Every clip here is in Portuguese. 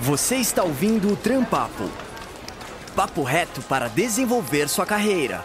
Você está ouvindo o Trampapo. Papo reto para desenvolver sua carreira.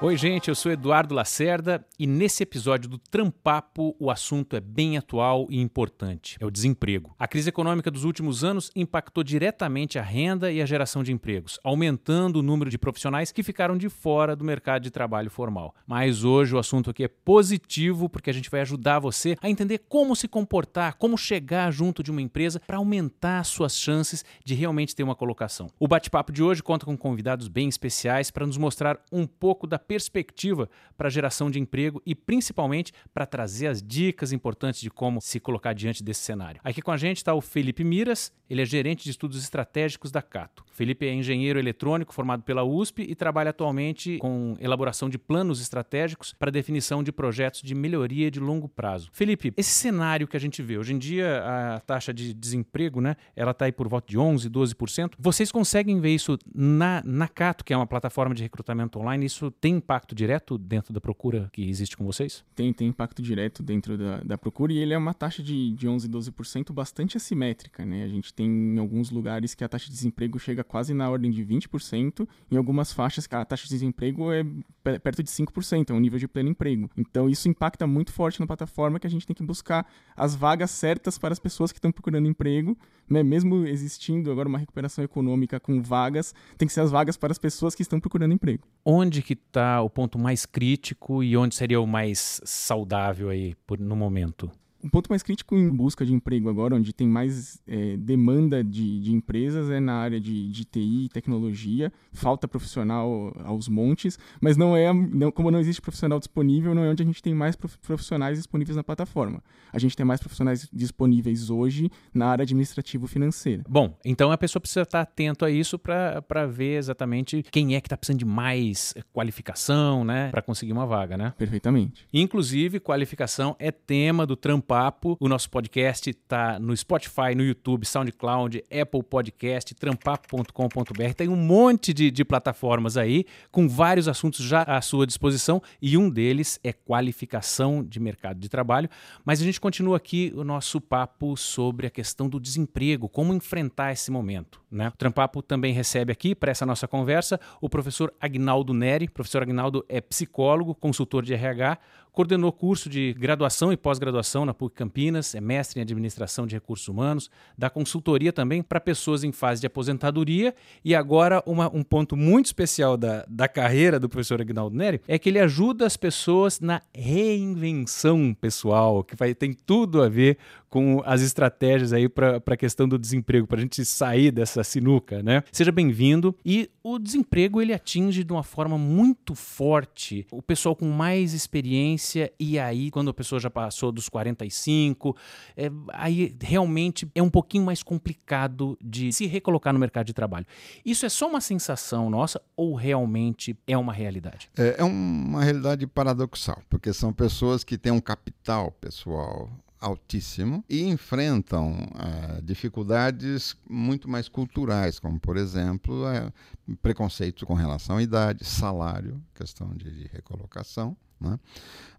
Oi, gente, eu sou Eduardo Lacerda e nesse episódio do Trampapo o assunto é bem atual e importante: é o desemprego. A crise econômica dos últimos anos impactou diretamente a renda e a geração de empregos, aumentando o número de profissionais que ficaram de fora do mercado de trabalho formal. Mas hoje o assunto aqui é positivo porque a gente vai ajudar você a entender como se comportar, como chegar junto de uma empresa para aumentar suas chances de realmente ter uma colocação. O bate-papo de hoje conta com convidados bem especiais para nos mostrar um pouco da perspectiva para a geração de e principalmente para trazer as dicas importantes de como se colocar diante desse cenário. Aqui com a gente está o Felipe Miras, ele é gerente de estudos estratégicos da Cato. Felipe é engenheiro eletrônico formado pela USP e trabalha atualmente com elaboração de planos estratégicos para definição de projetos de melhoria de longo prazo. Felipe, esse cenário que a gente vê, hoje em dia a taxa de desemprego, né, ela está aí por volta de 11, 12%. Vocês conseguem ver isso na, na Cato, que é uma plataforma de recrutamento online, isso tem impacto direto dentro da procura que existe com vocês? Tem, tem impacto direto dentro da, da procura e ele é uma taxa de, de 11, 12% bastante assimétrica, né? A gente tem em alguns lugares que a taxa de desemprego chega quase na ordem de 20%, em algumas faixas a taxa de desemprego é perto de 5%, é um nível de pleno emprego. Então isso impacta muito forte na plataforma que a gente tem que buscar as vagas certas para as pessoas que estão procurando emprego, né? Mesmo existindo agora uma recuperação econômica com vagas, tem que ser as vagas para as pessoas que estão procurando emprego. Onde que está o ponto mais crítico e onde seria o mais saudável aí por, no momento? Um ponto mais crítico em busca de emprego agora, onde tem mais é, demanda de, de, empresas, é na área de, de TI, tecnologia, falta profissional aos montes, mas não é, não, como não existe profissional disponível, não é onde a gente tem mais profissionais disponíveis na plataforma. A gente tem mais profissionais disponíveis hoje na área administrativo-financeira. Bom, então a pessoa precisa estar atento a isso para ver exatamente quem é que está precisando de mais qualificação, né, para conseguir uma vaga, né? Perfeitamente. Inclusive, qualificação é tema do trampo Trampapo. O nosso podcast está no Spotify, no YouTube, SoundCloud, Apple Podcast, trampapo.com.br. Tem um monte de, de plataformas aí com vários assuntos já à sua disposição e um deles é qualificação de mercado de trabalho. Mas a gente continua aqui o nosso papo sobre a questão do desemprego, como enfrentar esse momento. Né? O Trampapo também recebe aqui, para essa nossa conversa, o professor Agnaldo Neri. O professor Agnaldo é psicólogo, consultor de RH, coordenou curso de graduação e pós-graduação na PUC Campinas, é mestre em administração de recursos humanos, dá consultoria também para pessoas em fase de aposentadoria e agora uma, um ponto muito especial da, da carreira do professor Agnaldo Neri é que ele ajuda as pessoas na reinvenção pessoal, que vai, tem tudo a ver com as estratégias aí para a questão do desemprego, para a gente sair dessa sinuca, né? Seja bem-vindo. E o desemprego ele atinge de uma forma muito forte o pessoal com mais experiência e aí quando a pessoa já passou dos 45, é, aí realmente é um pouquinho mais complicado de se recolocar no mercado de trabalho. Isso é só uma sensação nossa ou realmente é uma realidade? É, é uma realidade paradoxal, porque são pessoas que têm um capital pessoal altíssimo e enfrentam uh, dificuldades muito mais culturais, como, por exemplo, uh, preconceito com relação à idade, salário, questão de, de recolocação. Né?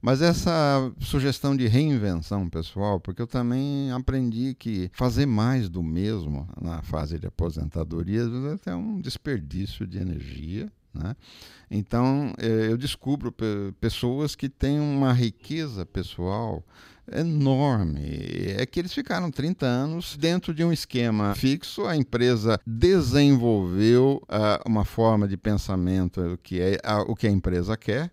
Mas essa sugestão de reinvenção pessoal, porque eu também aprendi que fazer mais do mesmo na fase de aposentadoria é até um desperdício de energia. Né? Então, eh, eu descubro pessoas que têm uma riqueza pessoal enorme. É que eles ficaram 30 anos dentro de um esquema fixo, a empresa desenvolveu uh, uma forma de pensamento que é uh, o que a empresa quer,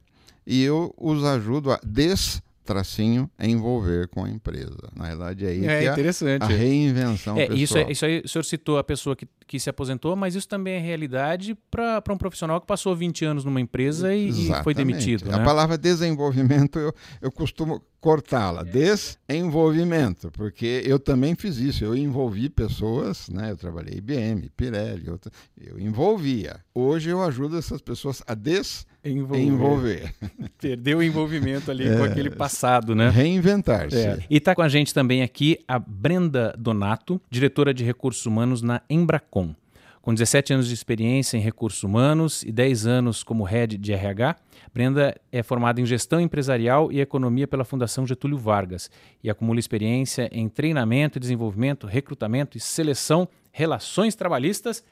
e eu os ajudo a des tracinho envolver com a empresa. Na verdade, é aí é, que é interessante. A, a reinvenção é, pessoal. Isso, é, isso aí, o senhor citou a pessoa que, que se aposentou, mas isso também é realidade para um profissional que passou 20 anos numa empresa e, e foi demitido. Né? A palavra desenvolvimento, eu, eu costumo cortá-la. Desenvolvimento, porque eu também fiz isso. Eu envolvi pessoas, né? Eu trabalhei IBM, Pirelli, eu, eu envolvia. Hoje eu ajudo essas pessoas a desenvolver Envolver. Envolver. Perdeu o envolvimento ali é, com aquele passado, né? Reinventar-se. É. E está com a gente também aqui a Brenda Donato, diretora de recursos humanos na Embracon. Com 17 anos de experiência em recursos humanos e 10 anos como head de RH, Brenda é formada em gestão empresarial e economia pela Fundação Getúlio Vargas e acumula experiência em treinamento desenvolvimento, recrutamento e seleção, relações trabalhistas,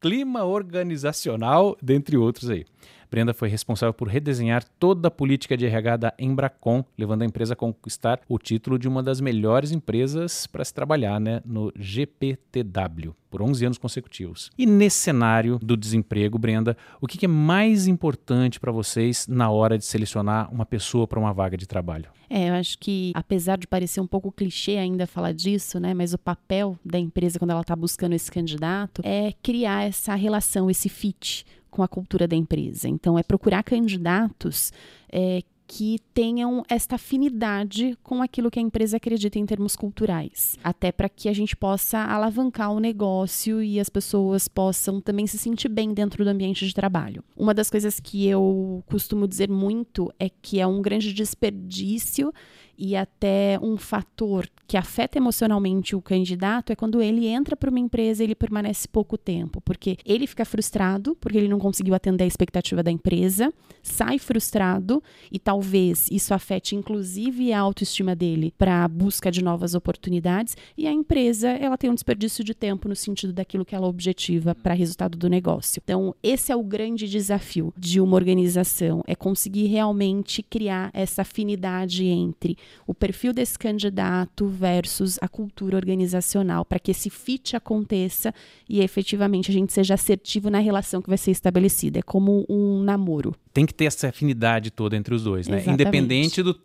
clima organizacional, dentre outros aí. Brenda foi responsável por redesenhar toda a política de RH da Embracon, levando a empresa a conquistar o título de uma das melhores empresas para se trabalhar né, no GPTW por 11 anos consecutivos. E nesse cenário do desemprego, Brenda, o que é mais importante para vocês na hora de selecionar uma pessoa para uma vaga de trabalho? É, eu acho que, apesar de parecer um pouco clichê ainda falar disso, né, mas o papel da empresa quando ela está buscando esse candidato é criar essa relação, esse fit com a cultura da empresa. Então, é procurar candidatos é, que tenham esta afinidade com aquilo que a empresa acredita em termos culturais, até para que a gente possa alavancar o negócio e as pessoas possam também se sentir bem dentro do ambiente de trabalho. Uma das coisas que eu costumo dizer muito é que é um grande desperdício e até um fator que afeta emocionalmente o candidato é quando ele entra para uma empresa e ele permanece pouco tempo, porque ele fica frustrado porque ele não conseguiu atender a expectativa da empresa, sai frustrado e talvez isso afete inclusive a autoestima dele para a busca de novas oportunidades e a empresa ela tem um desperdício de tempo no sentido daquilo que ela objetiva para resultado do negócio. Então, esse é o grande desafio de uma organização, é conseguir realmente criar essa afinidade entre o perfil desse candidato versus a cultura organizacional, para que esse fit aconteça e efetivamente a gente seja assertivo na relação que vai ser estabelecida. É como um namoro. Tem que ter essa afinidade toda entre os dois, né? Exatamente. Independente do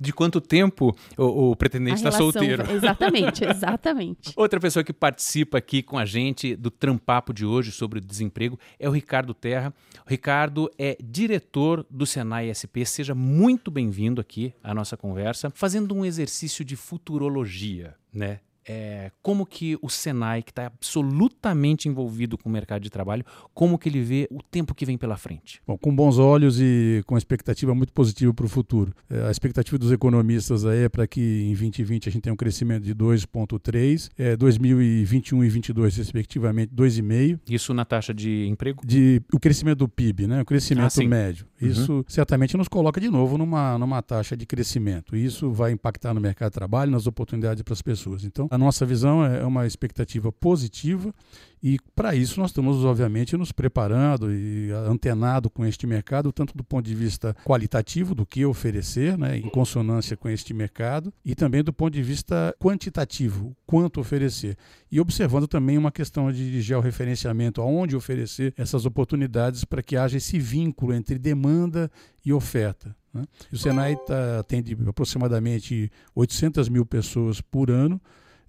de quanto tempo o, o pretendente está solteiro. Exatamente, exatamente. Outra pessoa que participa aqui com a gente do Trampapo de hoje sobre o desemprego é o Ricardo Terra. O Ricardo é diretor do Senai SP. Seja muito bem-vindo aqui à nossa conversa fazendo um exercício de futurologia, né? É, como que o Senai, que está absolutamente envolvido com o mercado de trabalho, como que ele vê o tempo que vem pela frente? Bom, com bons olhos e com expectativa muito positiva para o futuro. É, a expectativa dos economistas aí é para que em 2020 a gente tenha um crescimento de 2,3, é, 2021 e 2022 respectivamente 2,5. Isso na taxa de emprego? De, o crescimento do PIB, né? o crescimento ah, médio. Uhum. Isso certamente nos coloca de novo numa, numa taxa de crescimento. Isso vai impactar no mercado de trabalho, nas oportunidades para as pessoas. Então, a nossa visão é, é uma expectativa positiva e para isso nós estamos, obviamente, nos preparando e antenado com este mercado, tanto do ponto de vista qualitativo, do que oferecer, né, em consonância com este mercado, e também do ponto de vista quantitativo, quanto oferecer. E observando também uma questão de georreferenciamento, aonde oferecer essas oportunidades para que haja esse vínculo entre demanda e oferta. Né? O Senai tá, atende aproximadamente 800 mil pessoas por ano,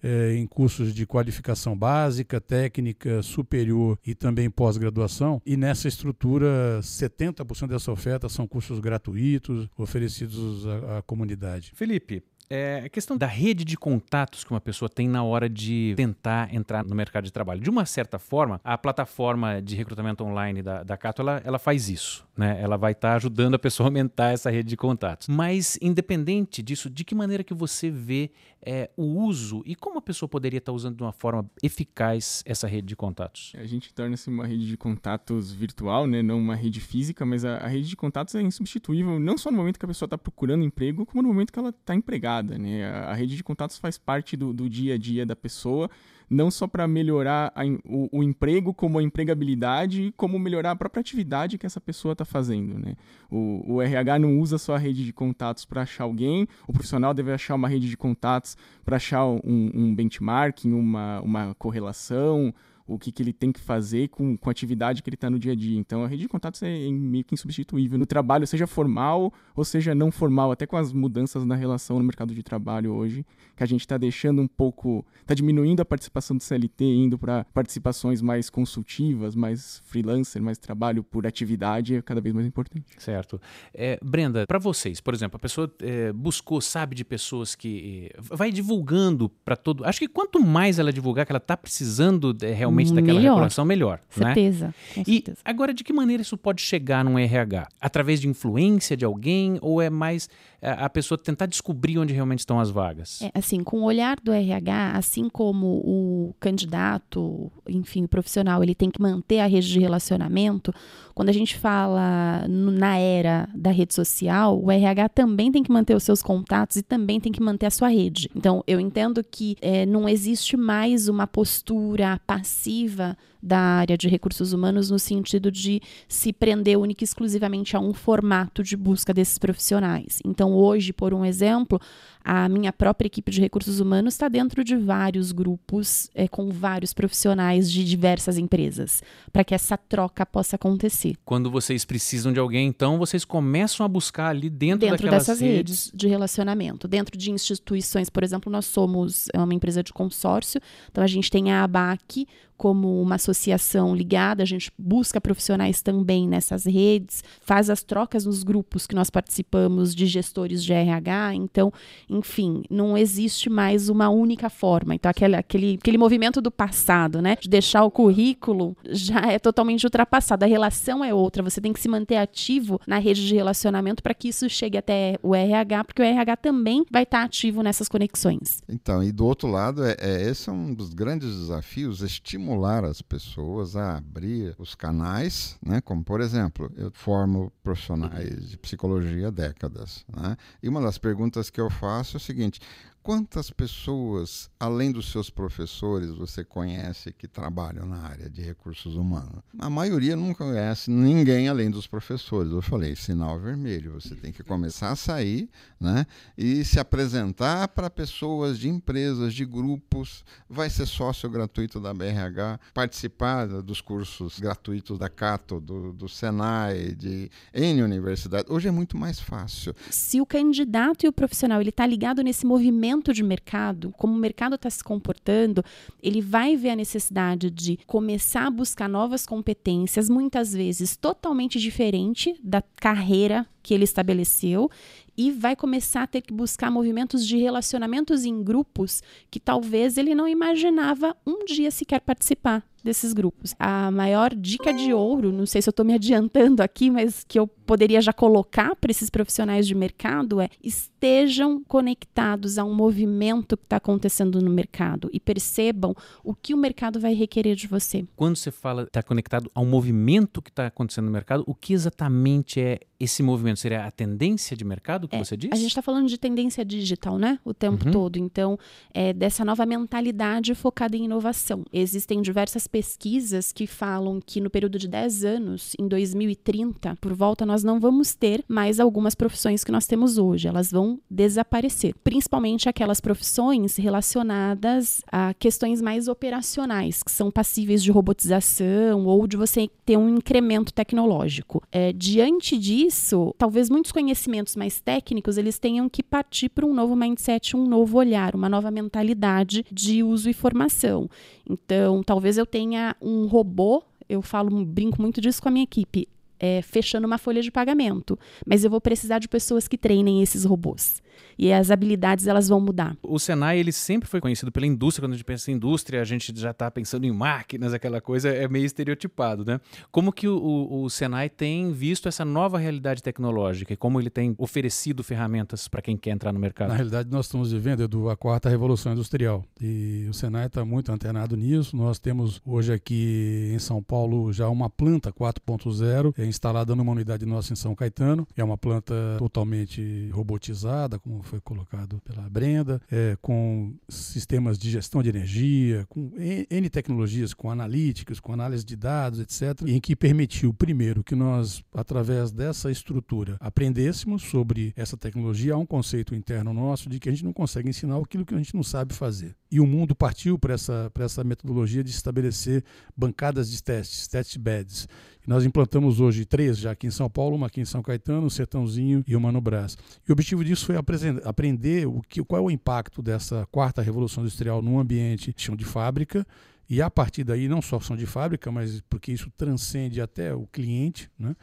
é, em cursos de qualificação básica, técnica, superior e também pós-graduação. E nessa estrutura, 70% dessa oferta são cursos gratuitos oferecidos à, à comunidade. Felipe, é a questão da rede de contatos que uma pessoa tem na hora de tentar entrar no mercado de trabalho. De uma certa forma, a plataforma de recrutamento online da, da Cato, ela, ela faz isso. Né? Ela vai estar tá ajudando a pessoa a aumentar essa rede de contatos. Mas, independente disso, de que maneira que você vê é, o uso e como a pessoa poderia estar tá usando de uma forma eficaz essa rede de contatos? A gente torna-se uma rede de contatos virtual, né? não uma rede física, mas a, a rede de contatos é insubstituível, não só no momento que a pessoa está procurando emprego, como no momento que ela está empregada né? A, rede de contatos faz parte do, do dia a dia da pessoa, não só para melhorar a, o, o, emprego, como a empregabilidade, como melhorar a própria atividade que essa pessoa está fazendo, né? O, o, RH não usa só a rede de contatos para achar alguém, o profissional deve achar uma rede de contatos para achar um, um benchmarking, uma, uma correlação, o que, que ele tem que fazer com, com a atividade que ele está no dia a dia. Então, a rede de contatos é meio que insubstituível no trabalho, seja formal ou seja não formal, até com as mudanças na relação no mercado de trabalho hoje, que a gente está deixando um pouco, está diminuindo a participação do CLT, indo para participações mais consultivas, mais freelancer, mais trabalho por atividade, é cada vez mais importante. Certo. É, Brenda, para vocês, por exemplo, a pessoa é, buscou, sabe de pessoas que é, vai divulgando para todo. Acho que quanto mais ela divulgar que ela está precisando é, realmente realmente daquela melhor. regulação, melhor. Certeza. Né? E certeza. agora, de que maneira isso pode chegar num RH? Através de influência de alguém ou é mais a pessoa tentar descobrir onde realmente estão as vagas? É, assim, com o olhar do RH, assim como o candidato, enfim, o profissional, ele tem que manter a rede de relacionamento, quando a gente fala na era da rede social, o RH também tem que manter os seus contatos e também tem que manter a sua rede. Então, eu entendo que é, não existe mais uma postura passiva da área de recursos humanos no sentido de se prender única e exclusivamente a um formato de busca desses profissionais. Então, hoje, por um exemplo, a minha própria equipe de recursos humanos está dentro de vários grupos é, com vários profissionais de diversas empresas, para que essa troca possa acontecer. Quando vocês precisam de alguém, então, vocês começam a buscar ali dentro, dentro dessas redes, redes de relacionamento. Dentro de instituições, por exemplo, nós somos é uma empresa de consórcio, então a gente tem a ABAC como uma associação ligada, a gente busca profissionais também nessas redes, faz as trocas nos grupos que nós participamos de gestores de RH, então enfim, não existe mais uma única forma. Então, aquele, aquele, aquele movimento do passado, né? De deixar o currículo já é totalmente ultrapassado. A relação é outra. Você tem que se manter ativo na rede de relacionamento para que isso chegue até o RH, porque o RH também vai estar ativo nessas conexões. Então, e do outro lado, é, é, esse é um dos grandes desafios, estimular as pessoas a abrir os canais, né? Como, por exemplo, eu formo profissionais de psicologia há décadas, né? E uma das perguntas que eu faço é o seguinte: Quantas pessoas, além dos seus professores, você conhece que trabalham na área de recursos humanos? A maioria não conhece ninguém além dos professores. Eu falei, sinal vermelho, você tem que começar a sair né, e se apresentar para pessoas de empresas, de grupos, vai ser sócio gratuito da BRH, participar dos cursos gratuitos da Cato, do, do Senai, de N universidade. Hoje é muito mais fácil. Se o candidato e o profissional ele está ligado nesse movimento de mercado, como o mercado está se comportando, ele vai ver a necessidade de começar a buscar novas competências, muitas vezes totalmente diferente da carreira que ele estabeleceu e vai começar a ter que buscar movimentos de relacionamentos em grupos que talvez ele não imaginava um dia sequer participar desses grupos. A maior dica de ouro, não sei se eu estou me adiantando aqui, mas que eu poderia já colocar para esses profissionais de mercado é estejam conectados a um movimento que está acontecendo no mercado e percebam o que o mercado vai requerer de você. Quando você fala está conectado a um movimento que está acontecendo no mercado, o que exatamente é esse movimento? Seria a tendência de mercado que é, você disse? A gente está falando de tendência digital, né? O tempo uhum. todo. Então, é dessa nova mentalidade focada em inovação. Existem diversas pesquisas que falam que no período de 10 anos, em 2030, por volta, nós não vamos ter mais algumas profissões que nós temos hoje. Elas vão desaparecer. Principalmente aquelas profissões relacionadas a questões mais operacionais, que são passíveis de robotização ou de você ter um incremento tecnológico. É, diante disso, talvez muitos conhecimentos mais técnicos eles tenham que partir para um novo mindset, um novo olhar, uma nova mentalidade de uso e formação. Então, talvez eu tenha um robô, eu falo, brinco muito disso com a minha equipe, é, fechando uma folha de pagamento, mas eu vou precisar de pessoas que treinem esses robôs e as habilidades elas vão mudar. O Senai ele sempre foi conhecido pela indústria. Quando a gente pensa em indústria, a gente já está pensando em máquinas, aquela coisa é meio estereotipado, né? Como que o, o, o, Senai tem visto essa nova realidade tecnológica e como ele tem oferecido ferramentas para quem quer entrar no mercado? Na realidade, nós estamos vivendo Edu, a quarta revolução industrial e o Senai está muito antenado nisso. Nós temos hoje aqui em São Paulo já uma planta 4.0 é instalada numa unidade nossa em São Caetano. É uma planta totalmente robotizada, como foi colocado pela Brenda, é, com sistemas de gestão de energia, com N tecnologias, com analíticas, com análise de dados, etc., em que permitiu, primeiro, que nós, através dessa estrutura, aprendêssemos sobre essa tecnologia. Há um conceito interno nosso de que a gente não consegue ensinar aquilo que a gente não sabe fazer. E o mundo partiu para essa, essa metodologia de estabelecer bancadas de testes, test beds. Nós implantamos hoje três já aqui em São Paulo, uma aqui em São Caetano, Sertãozinho e uma no Brás. E o objetivo disso foi aprender o que, qual é o impacto dessa quarta revolução industrial num ambiente de fábrica e a partir daí, não só som de fábrica, mas porque isso transcende até o cliente, né?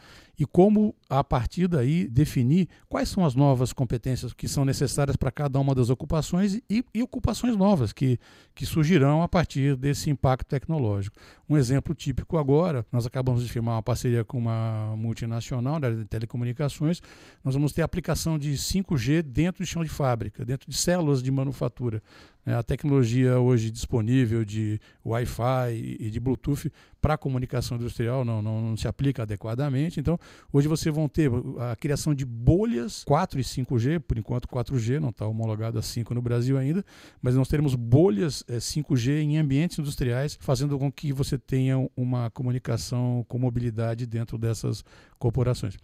e como, a partir daí, definir quais são as novas competências que são necessárias para cada uma das ocupações e, e, ocupações novas que, que surgirão a partir desse impacto tecnológico. Um exemplo típico agora, nós acabamos de firmar uma parceria com uma multinacional da área de telecomunicações, nós vamos ter aplicação de 5G dentro de chão de fábrica, dentro de células de manufatura. É, a tecnologia hoje disponível de Wi-Fi e de Bluetooth para comunicação industrial não, não, não, se aplica adequadamente. Então, hoje você vão ter a criação de bolhas 4 e 5G, por enquanto 4G, não está homologado a 5 no Brasil ainda, mas nós teremos bolhas é, 5G em ambientes industriais, fazendo com que você tenha uma comunicação com mobilidade dentro dessas corporações.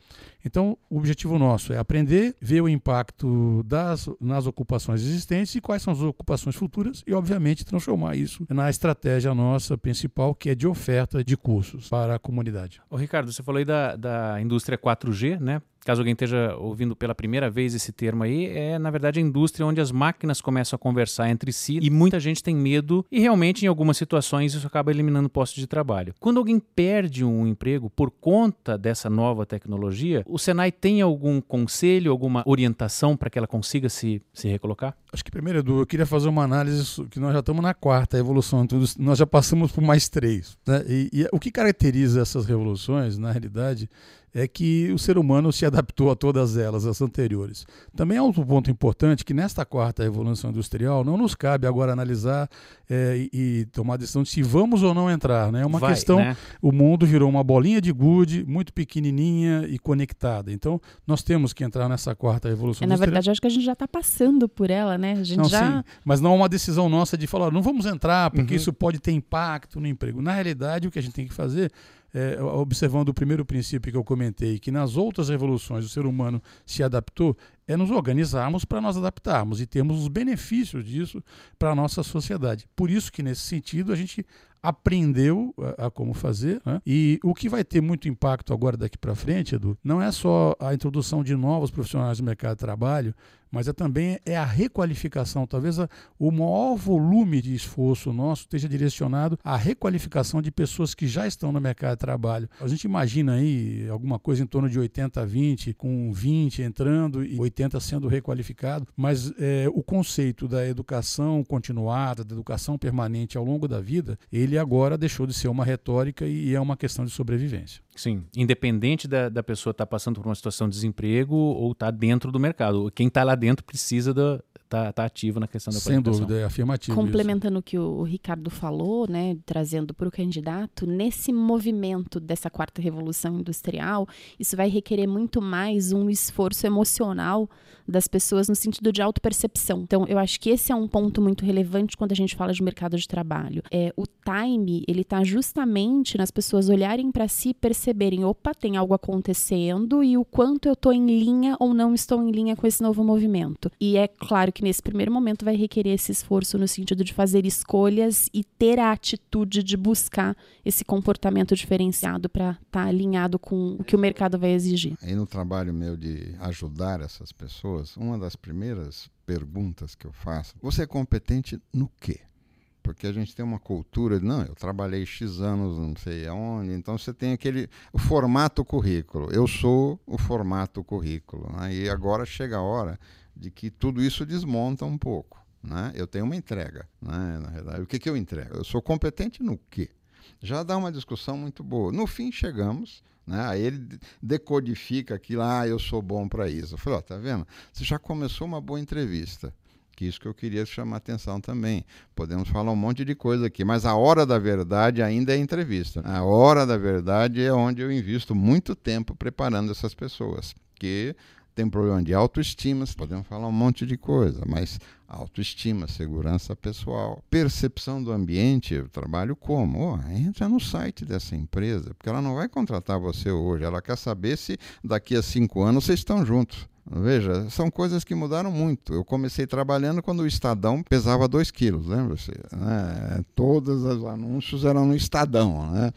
Então, o objetivo nosso é aprender, ver o impacto das, nas ocupações existentes e quais são as ocupações futuras e, obviamente, transformar isso na estratégia nossa principal, que é de oferta de cursos para a comunidade. Ô, Ricardo, você falou aí da, da indústria 4G, né? Caso alguém esteja ouvindo pela primeira vez esse termo aí, é na verdade a indústria onde as máquinas começam a conversar entre si e muita gente tem medo e realmente em algumas situações isso acaba eliminando postos de trabalho. Quando alguém perde um emprego por conta dessa nova tecnologia, o Senai tem algum conselho, alguma orientação para que ela consiga se, se recolocar? Acho que primeiro, Edu, eu queria fazer uma análise que nós já estamos na quarta evolução, nós já passamos por mais três. Né? E, e o que caracteriza essas revoluções, na realidade, é que o ser humano se adaptou a todas elas, as anteriores. Também há outro ponto importante que nesta quarta revolução industrial não nos cabe agora analisar é, e, e, tomar a decisão de se vamos ou não entrar. Né? É uma Vai, questão, né? o mundo virou uma bolinha de gude muito pequenininha e conectada. Então nós temos que entrar nessa quarta revolução é, industrial. Na verdade, acho que a gente já está passando por ela, né? A gente não, já... Sim, mas não é uma decisão nossa de falar, não vamos entrar porque uhum. isso pode ter impacto no emprego. Na realidade, o que a gente tem que fazer é, observando o primeiro princípio que eu comentei, que nas outras revoluções o ser humano se adaptou, é nos organizarmos para nós adaptarmos e termos os benefícios disso para a nossa sociedade. Por isso que, nesse sentido, a gente aprendeu a, a como fazer. Né? E o que vai ter muito impacto agora daqui para frente, Edu, não é só a introdução de novos profissionais no mercado de trabalho, mas é também é a requalificação. Talvez a, o maior volume de esforço nosso esteja direcionado à requalificação de pessoas que já estão no mercado de trabalho. A gente imagina aí alguma coisa em torno de 80 a 20, com 20 entrando e 80 sendo requalificado, mas é, o conceito da educação continuada, da educação permanente ao longo da vida, ele agora deixou de ser uma retórica e é uma questão de sobrevivência. Sim, independente da, da pessoa estar tá passando por uma situação de desemprego ou estar tá dentro do mercado. Quem está lá dentro precisa tá, tá ativo na questão da Sem dúvida, é afirmativo. Complementando o que o Ricardo falou, né, trazendo para o candidato, nesse movimento dessa quarta revolução industrial, isso vai requerer muito mais um esforço emocional das pessoas no sentido de autopercepção. Então, eu acho que esse é um ponto muito relevante quando a gente fala de mercado de trabalho. É, o time, ele está justamente nas pessoas olharem para si e perceberem, opa, tem algo acontecendo e o quanto eu estou em linha ou não estou em linha com esse novo movimento. E é claro que nesse primeiro momento vai requerer esse esforço no sentido de fazer escolhas e ter a atitude de buscar esse comportamento diferenciado para estar tá alinhado com o que o mercado vai exigir. Aí no trabalho meu de ajudar essas pessoas, pessoas, uma das primeiras perguntas que eu faço, você é competente no quê? Porque a gente tem uma cultura de, não, eu trabalhei X anos, não sei aonde, então você tem aquele, o formato currículo, eu sou o formato currículo, né? e agora chega a hora de que tudo isso desmonta um pouco. Né? Eu tenho uma entrega, né? na verdade. O que, que eu entrego? Eu sou competente no quê? Já dá uma discussão muito boa. No fim, chegamos né? Aí ele decodifica aquilo, ah, eu sou bom para isso. Eu falei, ó, oh, tá vendo? Você já começou uma boa entrevista. Que isso que eu queria chamar atenção também. Podemos falar um monte de coisa aqui, mas a hora da verdade ainda é entrevista. A hora da verdade é onde eu invisto muito tempo preparando essas pessoas. Que tem problema de autoestima, podemos falar um monte de coisa, mas autoestima, segurança pessoal, percepção do ambiente, eu trabalho como? Oh, entra no site dessa empresa, porque ela não vai contratar você hoje, ela quer saber se daqui a cinco anos vocês estão juntos. Veja, são coisas que mudaram muito. Eu comecei trabalhando quando o Estadão pesava 2 quilos, lembra-se? Né? Todos os anúncios eram no Estadão, né?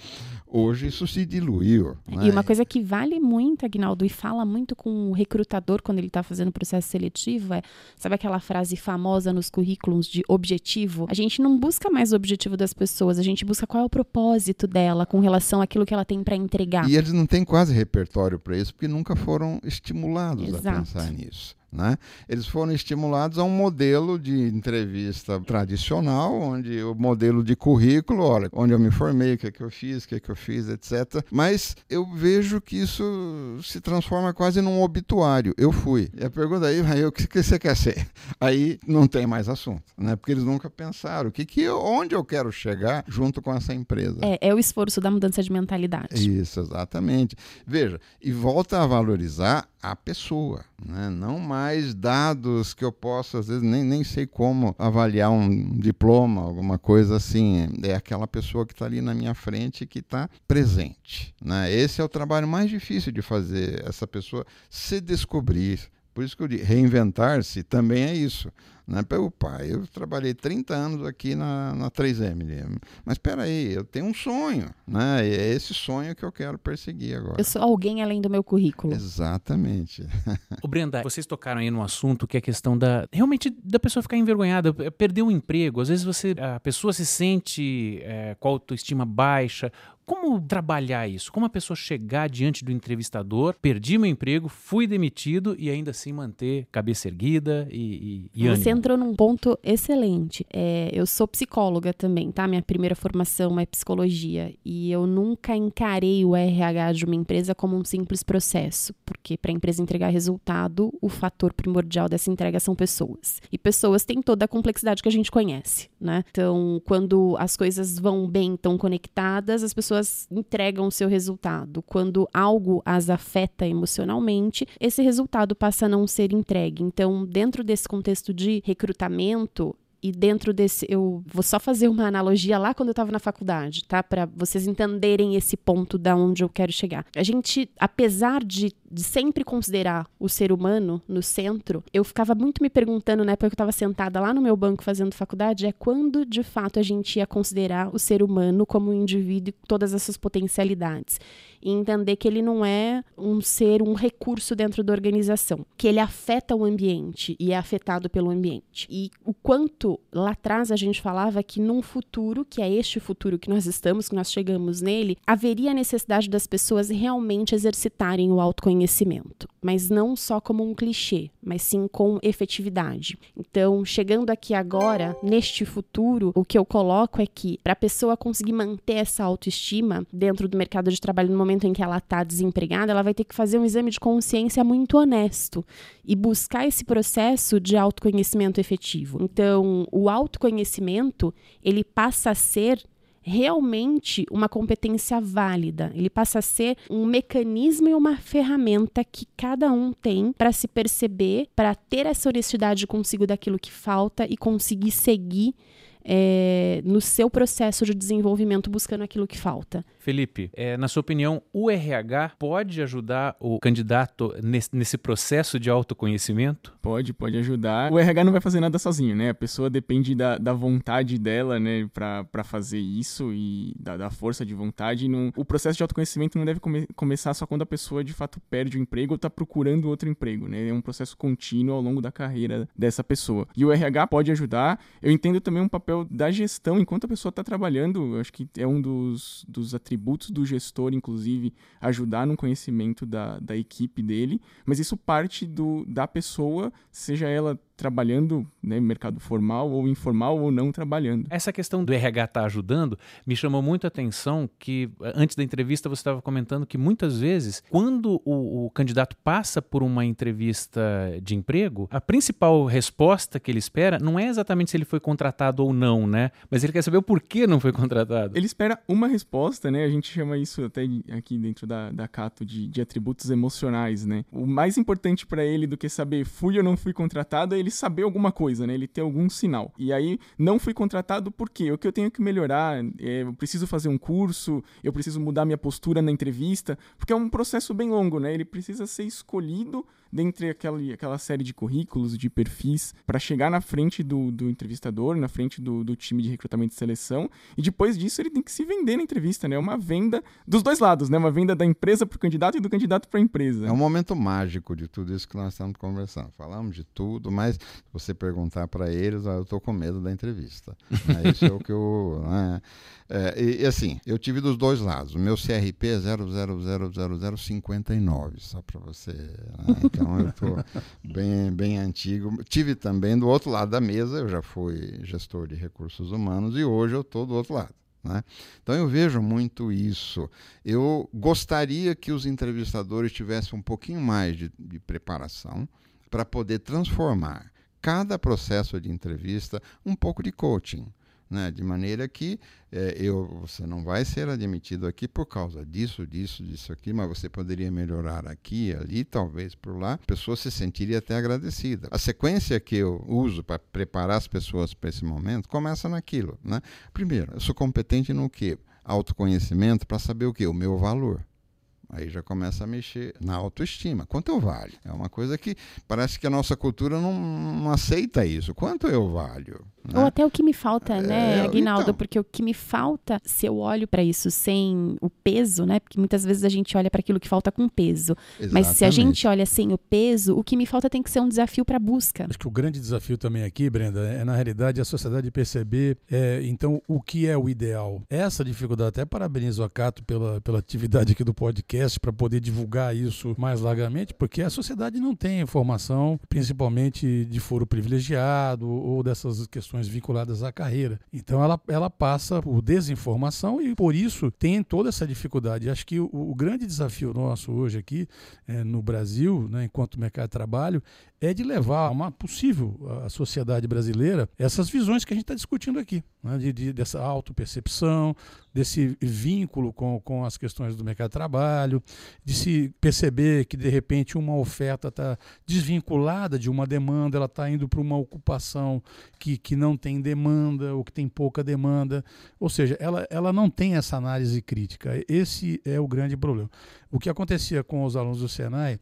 Hoje isso se diluiu. Né? E uma coisa que vale muito, Agnaldo, e fala muito com o recrutador quando ele está fazendo o processo seletivo é, sabe aquela frase famosa nos currículos de objetivo? A gente não busca mais o objetivo das pessoas, a gente busca qual é o propósito dela com relação àquilo que ela tem para entregar. E eles não têm quase repertório para isso, porque nunca foram estimulados Exato. a pensar nisso. Né? Eles foram estimulados a um modelo de entrevista tradicional, onde o modelo de currículo, olha, onde eu me formei, o que, é que eu fiz, o que, é que eu fiz, etc. Mas eu vejo que isso se transforma quase num obituário. Eu fui. E a pergunta aí, aí o que, que você quer ser? Aí não tem mais assunto, né? Porque eles nunca pensaram o que, que eu, onde eu quero chegar junto com essa empresa. É, é o esforço da mudança de mentalidade. Isso, exatamente. Veja, e volta a valorizar a pessoa, né? não mais dados que eu posso, às vezes, nem, nem sei como avaliar um diploma, alguma coisa assim. É aquela pessoa que está ali na minha frente que está presente. Né? Esse é o trabalho mais difícil de fazer, essa pessoa se descobrir. Por isso que eu digo, reinventar-se também é isso. Né? Pai, eu trabalhei 30 anos aqui na, na 3M. Mas espera aí, eu tenho um sonho, né? E é esse sonho que eu quero perseguir agora. Eu sou alguém além do meu currículo. Exatamente. o Brenda, vocês tocaram aí num assunto que é a questão da realmente da pessoa ficar envergonhada, perder um emprego. Às vezes você a pessoa se sente é, com a autoestima baixa como trabalhar isso? Como a pessoa chegar diante do entrevistador, perdi meu emprego, fui demitido e ainda assim manter cabeça erguida e, e, e Você entrou num ponto excelente. É, eu sou psicóloga também, tá? Minha primeira formação é psicologia e eu nunca encarei o RH de uma empresa como um simples processo, porque para a empresa entregar resultado, o fator primordial dessa entrega são pessoas. E pessoas têm toda a complexidade que a gente conhece, né? Então, quando as coisas vão bem, estão conectadas, as pessoas pessoas entregam o seu resultado. Quando algo as afeta emocionalmente, esse resultado passa a não ser entregue. Então, dentro desse contexto de recrutamento, e dentro desse, eu vou só fazer uma analogia lá quando eu estava na faculdade, tá? Para vocês entenderem esse ponto da onde eu quero chegar. A gente, apesar de, de sempre considerar o ser humano no centro, eu ficava muito me perguntando, né, porque eu estava sentada lá no meu banco fazendo faculdade, é quando de fato a gente ia considerar o ser humano como um indivíduo e todas as suas potencialidades e entender que ele não é um ser, um recurso dentro da organização, que ele afeta o ambiente e é afetado pelo ambiente. E o quanto lá atrás a gente falava que num futuro, que é este futuro que nós estamos, que nós chegamos nele, haveria a necessidade das pessoas realmente exercitarem o autoconhecimento, mas não só como um clichê, mas sim com efetividade. Então, chegando aqui agora, neste futuro, o que eu coloco é que para a pessoa conseguir manter essa autoestima dentro do mercado de trabalho no momento em que ela está desempregada, ela vai ter que fazer um exame de consciência muito honesto e buscar esse processo de autoconhecimento efetivo. Então, o autoconhecimento, ele passa a ser realmente uma competência válida. Ele passa a ser um mecanismo e uma ferramenta que cada um tem para se perceber, para ter essa honestidade consigo daquilo que falta e conseguir seguir é, no seu processo de desenvolvimento buscando aquilo que falta. Felipe, é, na sua opinião, o RH pode ajudar o candidato nesse, nesse, processo de autoconhecimento? Pode, pode ajudar. O RH não vai fazer nada sozinho, né? A pessoa depende da, da vontade dela, né, para fazer isso e da, da, força de vontade. Não, o processo de autoconhecimento não deve come, começar só quando a pessoa de fato perde o emprego ou está procurando outro emprego, né? É um processo contínuo ao longo da carreira dessa pessoa. E o RH pode ajudar. Eu entendo também um papel da gestão enquanto a pessoa está trabalhando. Eu acho que é um dos, dos atributos atributos do gestor, inclusive, ajudar no conhecimento da, da equipe dele, mas isso parte do, da pessoa, seja ela trabalhando né, mercado formal ou informal ou não trabalhando. Essa questão do RH estar tá ajudando me chamou muito a atenção que antes da entrevista você estava comentando que muitas vezes quando o, o, candidato passa por uma entrevista de emprego, a principal resposta que ele espera não é exatamente se ele foi contratado ou não, né? Mas ele quer saber o porquê não foi contratado. Ele espera uma resposta, né? A gente chama isso até aqui dentro da, da Cato de, de atributos emocionais, né? O mais importante para ele do que saber fui ou não fui contratado é ele ele saber alguma coisa, né? Ele ter algum sinal. E aí, não fui contratado por quê? O que eu tenho que melhorar? É, eu preciso fazer um curso, eu preciso mudar minha postura na entrevista, porque é um processo bem longo, né? Ele precisa ser escolhido dentre aquela, aquela série de currículos, de perfis, para chegar na frente do, do entrevistador, na frente do, do, time de recrutamento e seleção, e depois disso ele tem que se vender na entrevista, né? É uma venda dos dois lados, né? Uma venda da empresa para o candidato e do candidato para a empresa. É um momento mágico de tudo isso que nós estamos conversando. Falamos de tudo, mas se você perguntar para eles, ah, eu estou com medo da entrevista. é, isso é o que eu... Né? É, e, e, assim, eu tive dos dois lados. O meu CRP é 000059, só para você. Né? Então eu estou bem, bem antigo. Tive também do outro lado da mesa, eu já fui gestor de recursos humanos e hoje eu estou do outro lado. Né? Então eu vejo muito isso. Eu gostaria que os entrevistadores tivessem um pouquinho mais de, de preparação para poder transformar cada processo de entrevista um pouco de coaching né? de maneira que é, eu, você não vai ser admitido aqui por causa disso, disso, disso aqui, mas você poderia melhorar aqui, ali, talvez por lá, a pessoa se sentiria até agradecida. A sequência que eu uso para preparar as pessoas para esse momento começa naquilo. Né? Primeiro, eu sou competente no quê? Autoconhecimento para saber o que? O meu valor. Aí já começa a mexer na autoestima. Quanto eu valho? É uma coisa que parece que a nossa cultura não, não aceita isso. Quanto eu valho? Né? Ou até o que me falta, né, é, Aguinaldo? Então... Porque o que me falta, se eu olho para isso sem o peso, né? Porque muitas vezes a gente olha para aquilo que falta com peso. Exatamente. Mas se a gente olha sem o peso, o que me falta tem que ser um desafio para busca. Acho que o grande desafio também aqui, Brenda, é na realidade a sociedade perceber, é, então, o que é o ideal. Essa dificuldade, até parabenizo a Cato pela, pela atividade aqui do podcast para poder divulgar isso mais largamente, porque a sociedade não tem informação, principalmente de foro privilegiado ou dessas questões vinculadas à carreira. Então ela, ela passa por desinformação e por isso tem toda essa dificuldade. Acho que o, o grande desafio nosso hoje aqui é, no Brasil, né, enquanto mercado de trabalho, é de levar a uma possível a sociedade brasileira essas visões que a gente está discutindo aqui, né, de, de, dessa autopercepção, desse vínculo com, com as questões do mercado de trabalho, de se perceber que de repente uma oferta está desvinculada de uma demanda, ela está indo para uma ocupação que, que não tem demanda ou que tem pouca demanda, ou seja, ela, ela não tem essa análise crítica. Esse é o grande problema. O que acontecia com os alunos do Senai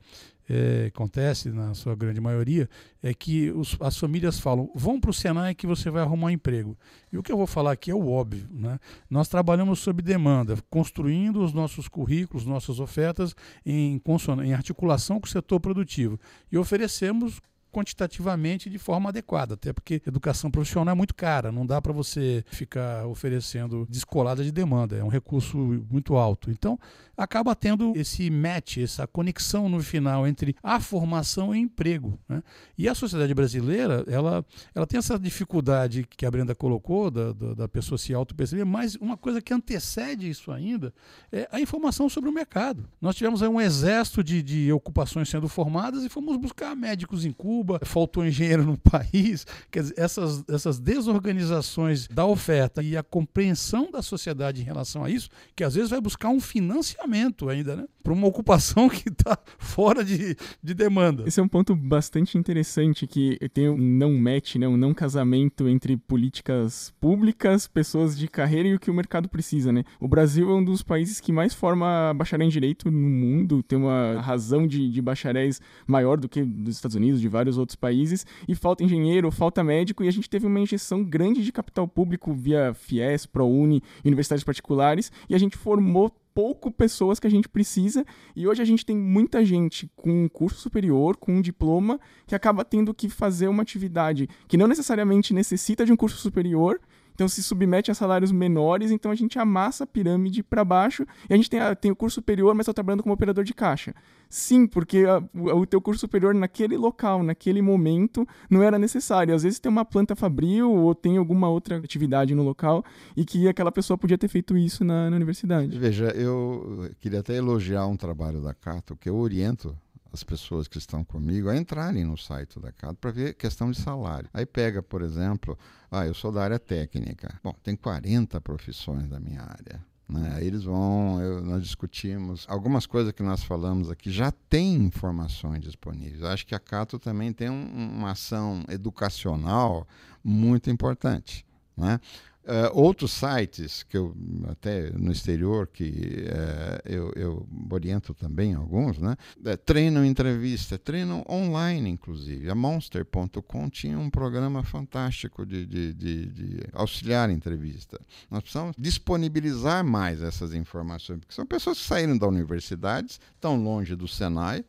é, acontece na sua grande maioria, é que os, as famílias falam: vão para o Senai que você vai arrumar um emprego. E o que eu vou falar aqui é o óbvio. Né? Nós trabalhamos sob demanda, construindo os nossos currículos, nossas ofertas em, em articulação com o setor produtivo. E oferecemos quantitativamente de forma adequada, até porque educação profissional é muito cara, não dá para você ficar oferecendo descolada de demanda, é um recurso muito alto. Então, acaba tendo esse match, essa conexão no final entre a formação e o emprego. Né? E a sociedade brasileira, ela, ela tem essa dificuldade que a Brenda colocou, da, da, da pessoa se auto-perceber, mas uma coisa que antecede isso ainda é a informação sobre o mercado. Nós tivemos aí um exército de, de ocupações sendo formadas e fomos buscar médicos em Cuba, faltou engenheiro no país. Quer dizer, essas, essas desorganizações da oferta e a compreensão da sociedade em relação a isso, que às vezes vai buscar um financiamento ainda, né? Para uma ocupação que está fora de, de demanda. Esse é um ponto bastante interessante que tem um não match, né? um não casamento entre políticas públicas, pessoas de carreira e o que o mercado precisa, né? O Brasil é um dos países que mais forma bacharel em direito no mundo, tem uma razão de, de bacharéis maior do que dos Estados Unidos, de vários outros países, e falta engenheiro, falta médico, e a gente teve uma injeção grande de capital público via FIES, ProUni, universidades particulares, e a gente formou pouco pessoas que a gente precisa e hoje a gente tem muita gente com um curso superior, com um diploma, que acaba tendo que fazer uma atividade que não necessariamente necessita de um curso superior, então se submete a salários menores, então a gente amassa a pirâmide para baixo e a gente tem, a, tem o curso superior, mas está trabalhando como operador de caixa. Sim, porque a, o, teu curso superior naquele local, naquele momento, não era necessário. Às vezes tem uma planta fabril ou tem alguma outra atividade no local e que aquela pessoa podia ter feito isso na, na universidade. Veja, eu queria até elogiar um trabalho da Cato, que eu oriento as pessoas que estão comigo a entrarem no site da Cato para ver questão de salário. Aí pega, por exemplo, ah, eu sou da área técnica. Bom, tem 40 profissões da minha área. Né? Aí eles vão, eu, nós discutimos algumas coisas que nós falamos aqui, já tem informações disponíveis. Acho que a Cato também tem um, uma ação educacional muito importante. Né? Uh, outros sites que eu até no exterior que uh, eu, eu, oriento também alguns, né? Uh, treinam entrevista, treinam online inclusive. A Monster.com tinha um programa fantástico de, de, de, de, auxiliar entrevista. Nós precisamos disponibilizar mais essas informações, porque são pessoas que saíram da universidade, estão longe do Senai.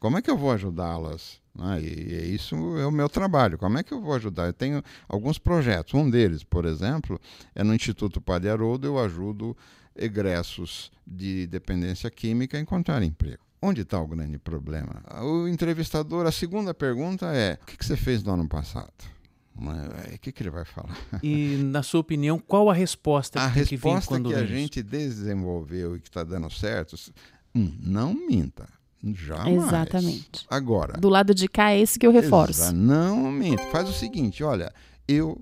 Como é que eu vou ajudá-las? Ah, e, e isso é o meu trabalho. Como é que eu vou ajudar? Eu tenho alguns projetos. Um deles, por exemplo, é no Instituto Padre Haroldo, eu ajudo egressos de dependência química a encontrar emprego. Onde está o grande problema? O entrevistador, a segunda pergunta é: o que, você fez no ano passado? O que, que ele vai falar? E, na sua opinião, qual a resposta a que, resposta que, vem que a gente desenvolveu e que está dando certo, um, não minta. Jamais. Exatamente. Agora. Do lado de cá é isso que eu reforço. Exa não minta. Faz o seguinte: olha, eu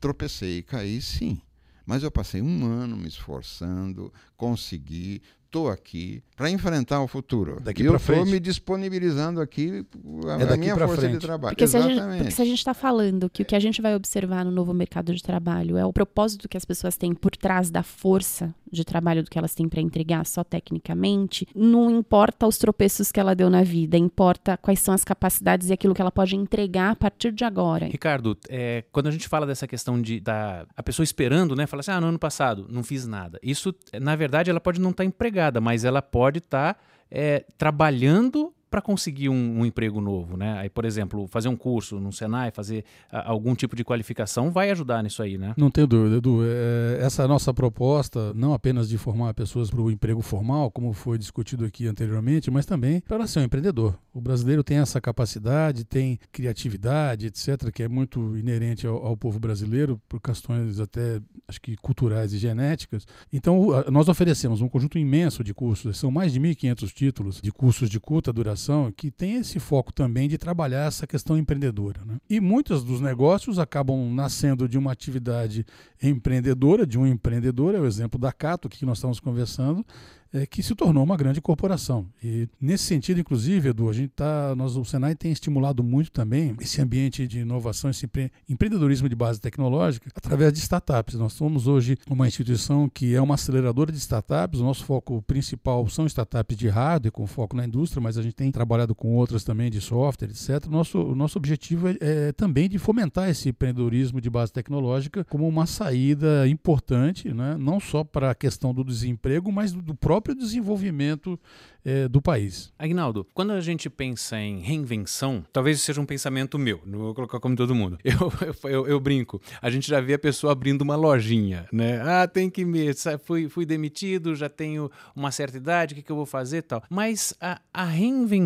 tropecei e caí sim. Mas eu passei um ano me esforçando, consegui, estou aqui para enfrentar o futuro. Daqui e eu estou me disponibilizando aqui a, é a minha força frente. de trabalho. Porque Exatamente. se, gente, porque se a gente está falando que o que a gente vai observar no novo mercado de trabalho é o propósito que as pessoas têm por trás da força de trabalho do que elas têm para entregar só tecnicamente, não importa os tropeços que ela deu na vida, importa quais são as capacidades e aquilo que ela pode entregar a partir de agora. Ricardo, é, quando a gente fala dessa questão de da, a pessoa esperando, né, fala assim, ah, no ano passado não fiz nada. Isso, na verdade, ela pode não estar tá empregada, mas ela pode estar tá, é, trabalhando para conseguir um, um, emprego novo, né? Aí, por exemplo, fazer um curso no Senai, fazer a, algum tipo de qualificação vai ajudar nisso aí, né? Não tenho dúvida, Edu. É, essa nossa proposta, não apenas de formar pessoas para o emprego formal, como foi discutido aqui anteriormente, mas também para ser um empreendedor. O brasileiro tem essa capacidade, tem criatividade, etc., que é muito inerente ao, ao povo brasileiro, por questões até, acho que culturais e genéticas. Então, nós oferecemos um conjunto imenso de cursos, são mais de 1.500 títulos de cursos de curta duração que tem esse foco também de trabalhar essa questão empreendedora. Né? E muitos dos negócios acabam nascendo de uma atividade empreendedora, de um empreendedor, é o exemplo da Cato, que nós estamos conversando, é, que se tornou uma grande corporação. E nesse sentido, inclusive, Edu, a gente tá, nós, o Senai tem estimulado muito também esse ambiente de inovação, esse empre empreendedorismo de base tecnológica, através de startups. Nós somos hoje uma instituição que é uma aceleradora de startups. O nosso foco principal são startups de hardware, com foco na indústria, mas a gente tem trabalhado com outras também de software, etc. Nosso, o nosso objetivo é, é também de fomentar esse empreendedorismo de base tecnológica como uma saída importante, né? não só para a questão do desemprego, mas do, do próprio desenvolvimento é, do país. Agnaldo, quando a gente pensa em reinvenção, talvez seja um pensamento meu, não vou colocar como todo mundo. Eu, eu, eu, brinco, a gente já vê a pessoa abrindo uma lojinha, né? Ah, tem que me. Fui, fui demitido, já tenho uma certa idade, o que, que eu vou fazer tal. Mas a, a reinvenção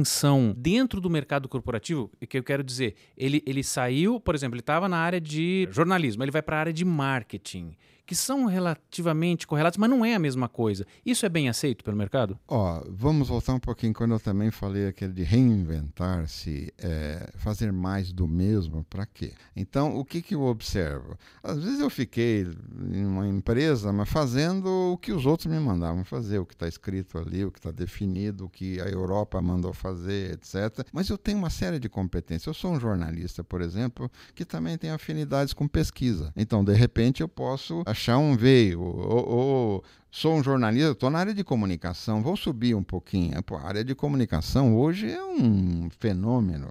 dentro do mercado corporativo, que eu quero dizer, ele, ele saiu, por exemplo, ele estava na área de jornalismo, ele vai para a área de marketing que são relativamente correlatos, mas não é a mesma coisa. Isso é bem aceito pelo mercado? Ó, vamos voltar um pouquinho quando eu também falei aquele de reinventar-se, é, fazer mais do mesmo, para quê? Então, o que, que eu observo? Às vezes eu fiquei em uma empresa, mas fazendo o que os outros me mandavam fazer, o que está escrito ali, o que está definido, o que a Europa mandou fazer, etc. Mas eu tenho uma série de competências. Eu sou um jornalista, por exemplo, que também tem afinidades com pesquisa. Então, de repente, eu posso um veio, ou, ou sou um jornalista, estou na área de comunicação, vou subir um pouquinho. Pô, a área de comunicação hoje é um fenômeno.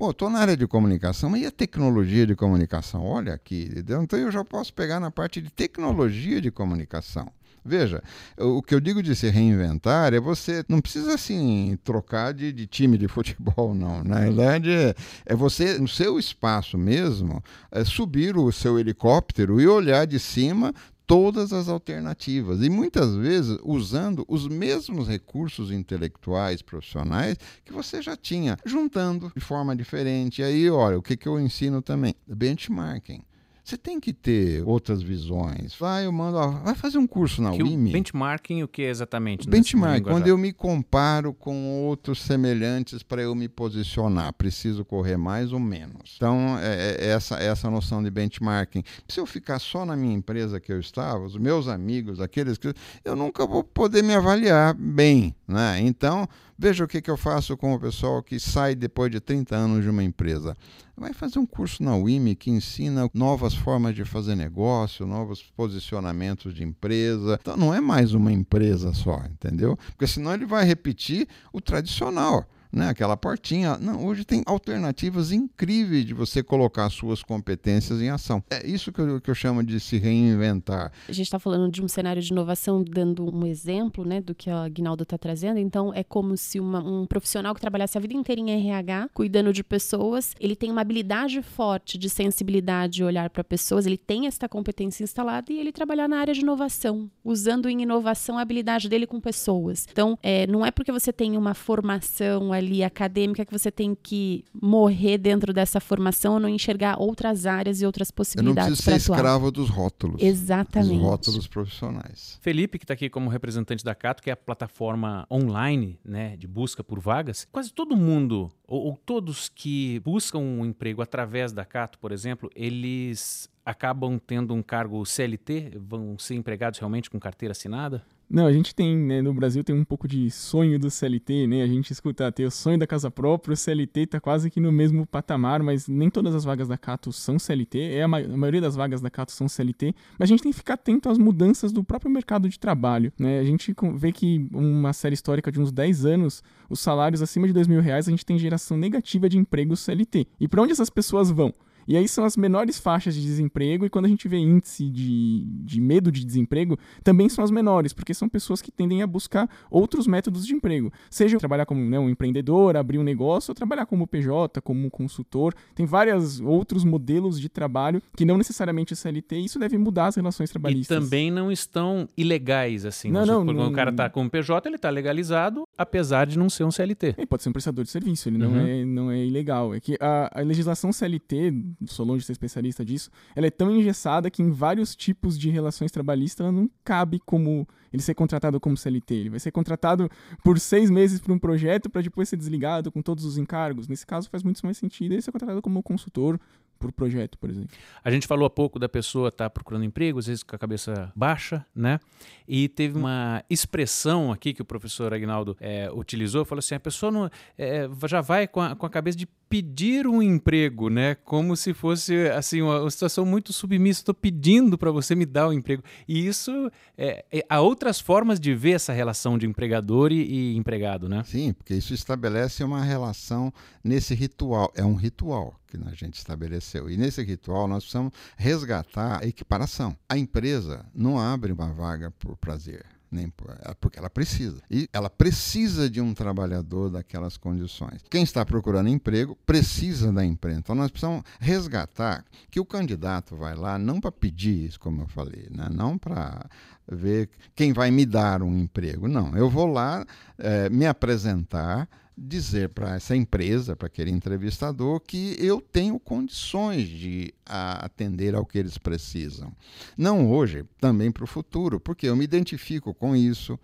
estou na área de comunicação, e a tecnologia de comunicação? Olha aqui, então eu já posso pegar na parte de tecnologia de comunicação. Veja, o que eu digo de se reinventar é você não precisa assim trocar de, de time de futebol, não. Na verdade, é, é você, no seu espaço mesmo, é subir o seu helicóptero e olhar de cima todas as alternativas e muitas vezes usando os mesmos recursos intelectuais profissionais que você já tinha, juntando de forma diferente. E aí, olha, o que, que eu ensino também? Benchmarking. Você tem que ter outras visões. Vai, eu mando, ó, vai fazer um curso na que UIMI. benchmarking, o que é exatamente? Benchmarking, quando eu me comparo com outros semelhantes para eu me posicionar, preciso correr mais ou menos. Então, é, é essa, essa noção de benchmarking. Se eu ficar só na minha empresa que eu estava, os meus amigos, aqueles que. Eu nunca vou poder me avaliar bem. Né? Então, veja o que, que eu faço com o pessoal que sai depois de 30 anos de uma empresa Vai fazer um curso na UIME que ensina novas formas de fazer negócio, novos posicionamentos de empresa. Então não é mais uma empresa só, entendeu? Porque senão ele vai repetir o tradicional né, aquela portinha. Não, hoje tem alternativas incríveis de você colocar suas competências em ação. É isso que eu, que eu chamo de se reinventar. A gente está falando de um cenário de inovação, dando um exemplo né, do que a Guinaldo está trazendo. Então, é como se uma, um profissional que trabalhasse a vida inteira em RH, cuidando de pessoas, ele tem uma habilidade forte de sensibilidade e olhar para pessoas, ele tem esta competência instalada e ele trabalhar na área de inovação, usando em inovação a habilidade dele com pessoas. Então, é, não é porque você tem uma formação ali acadêmica que você tem que morrer dentro dessa formação ou não enxergar outras áreas e outras possibilidades. Eu não preciso ser escravo dos rótulos. Exatamente. Dos rótulos profissionais. Felipe, que está aqui como representante da Cato, que é a plataforma online né, de busca por vagas. Quase todo mundo, ou, ou todos que buscam um emprego através da Cato, por exemplo, eles acabam tendo um cargo CLT, vão ser empregados realmente com carteira assinada? Não, a gente tem, né, no Brasil tem um pouco de sonho do CLT, né? A gente escuta, tem o sonho da casa própria, o CLT está quase que no mesmo patamar, mas nem todas as vagas da Cato são CLT, é a, ma a, maioria das vagas da Cato são CLT, mas a gente tem que ficar atento às mudanças do próprio mercado de trabalho, né? A gente vê que uma série histórica de uns 10 anos, os salários acima de 2 mil reais, a gente tem geração negativa de empregos CLT. E para onde essas pessoas vão? E aí são as menores faixas de desemprego, e quando a gente vê índice de, de medo de desemprego, também são as menores, porque são pessoas que tendem a buscar outros métodos de emprego. Seja trabalhar como né, um empreendedor, abrir um negócio, ou trabalhar como PJ, como consultor. Tem vários outros modelos de trabalho que não necessariamente é CLT, e isso deve mudar as relações trabalhistas. E também não estão ilegais, assim. Não, não, Quando não, o cara está como PJ, ele está legalizado, apesar de não ser um CLT. Ele pode ser um prestador de serviço, ele Uhum. não, é, não é ilegal. É que a, a legislação CLT, sou longe de ser especialista disso, ela é tão engessada que em vários tipos de relações trabalhistas ela não cabe como ele ser contratado como CLT. Ele vai ser contratado por seis meses para um projeto para depois ser desligado com todos os encargos. Nesse caso faz muito mais sentido ele ser contratado como consultor por projeto, por exemplo. A gente falou há pouco da pessoa estar tá procurando emprego, às vezes com a cabeça baixa, né? E teve uma expressão aqui que o professor Agnaldo é, utilizou, falou assim, a pessoa não, é, já vai com a, com a cabeça de pedir um emprego, né? Como se fosse assim uma, uma situação muito submissa. Estou pedindo para você me dar um emprego. E isso é, é, há outras formas de ver essa relação de empregador e, e empregado, né? Sim, porque isso estabelece uma relação nesse ritual. É um ritual que a gente estabeleceu. E nesse ritual nós precisamos resgatar a equiparação. A empresa não abre uma vaga por prazer nem por, porque ela precisa. E ela precisa de um trabalhador daquelas condições. Quem está procurando emprego precisa da empresa. Então nós precisamos resgatar que o candidato vai lá não para pedir isso, como eu falei, né? não para ver quem vai me dar um emprego. Não, eu vou lá é, me apresentar dizer para essa empresa, para aquele entrevistador, que eu tenho condições de atender ao que eles precisam. Não hoje, também para o futuro, porque eu me identifico com isso,